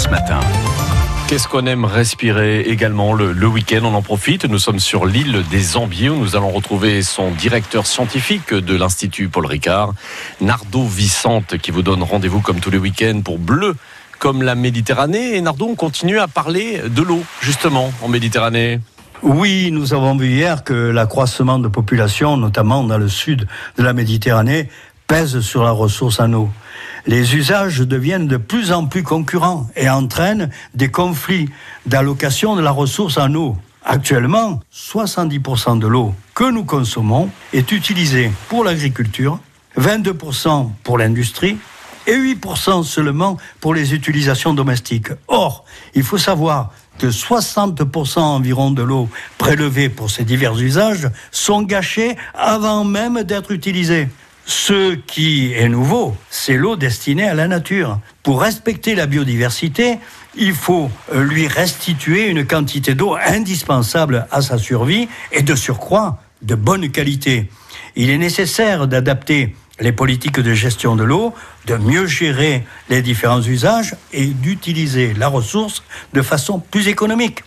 France Matin. Qu'est-ce qu'on aime respirer également le, le week-end? On en profite. Nous sommes sur l'île des Ambiers où nous allons retrouver son directeur scientifique de l'Institut Paul Ricard, Nardo Vicente, qui vous donne rendez-vous comme tous les week-ends pour Bleu comme la Méditerranée. Et Nardo, on continue à parler de l'eau, justement, en Méditerranée. Oui, nous avons vu hier que l'accroissement de population, notamment dans le sud de la Méditerranée, pèse sur la ressource en eau. Les usages deviennent de plus en plus concurrents et entraînent des conflits d'allocation de la ressource en eau. Actuellement, 70% de l'eau que nous consommons est utilisée pour l'agriculture, 22% pour l'industrie et 8% seulement pour les utilisations domestiques. Or, il faut savoir que 60% environ de l'eau prélevée pour ces divers usages sont gâchés avant même d'être utilisés. Ce qui est nouveau, c'est l'eau destinée à la nature. Pour respecter la biodiversité, il faut lui restituer une quantité d'eau indispensable à sa survie et de surcroît de bonne qualité. Il est nécessaire d'adapter les politiques de gestion de l'eau, de mieux gérer les différents usages et d'utiliser la ressource de façon plus économique.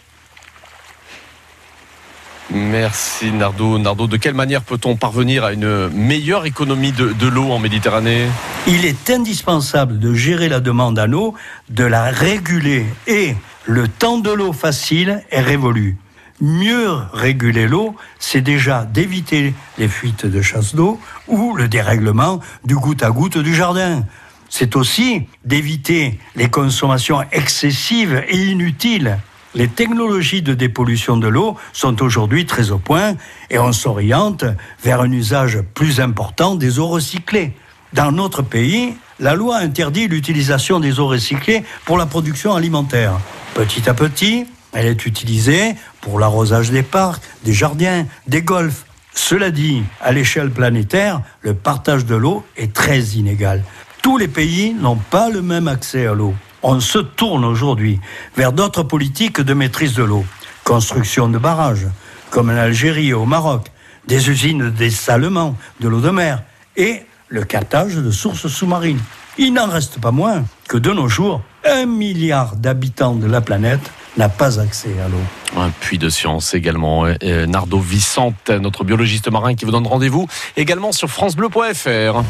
Merci Nardo. Nardo, de quelle manière peut-on parvenir à une meilleure économie de, de l'eau en Méditerranée? Il est indispensable de gérer la demande en eau, de la réguler et le temps de l'eau facile est révolu mieux réguler l'eau, c'est déjà d'éviter les fuites de chasse d'eau ou le dérèglement du goutte à goutte du jardin. C'est aussi d'éviter les consommations excessives et inutiles. Les technologies de dépollution de l'eau sont aujourd'hui très au point et on s'oriente vers un usage plus important des eaux recyclées. Dans notre pays, la loi interdit l'utilisation des eaux recyclées pour la production alimentaire. Petit à petit, elle est utilisée pour l'arrosage des parcs, des jardins, des golfs. Cela dit, à l'échelle planétaire, le partage de l'eau est très inégal. Tous les pays n'ont pas le même accès à l'eau. On se tourne aujourd'hui vers d'autres politiques de maîtrise de l'eau. Construction de barrages, comme en Algérie et au Maroc, des usines de dessalement de l'eau de mer et le captage de sources sous-marines. Il n'en reste pas moins que de nos jours, un milliard d'habitants de la planète n'a pas accès à l'eau. Un puits de science également. Nardo Vicente, notre biologiste marin qui vous donne rendez-vous également sur francebleu.fr.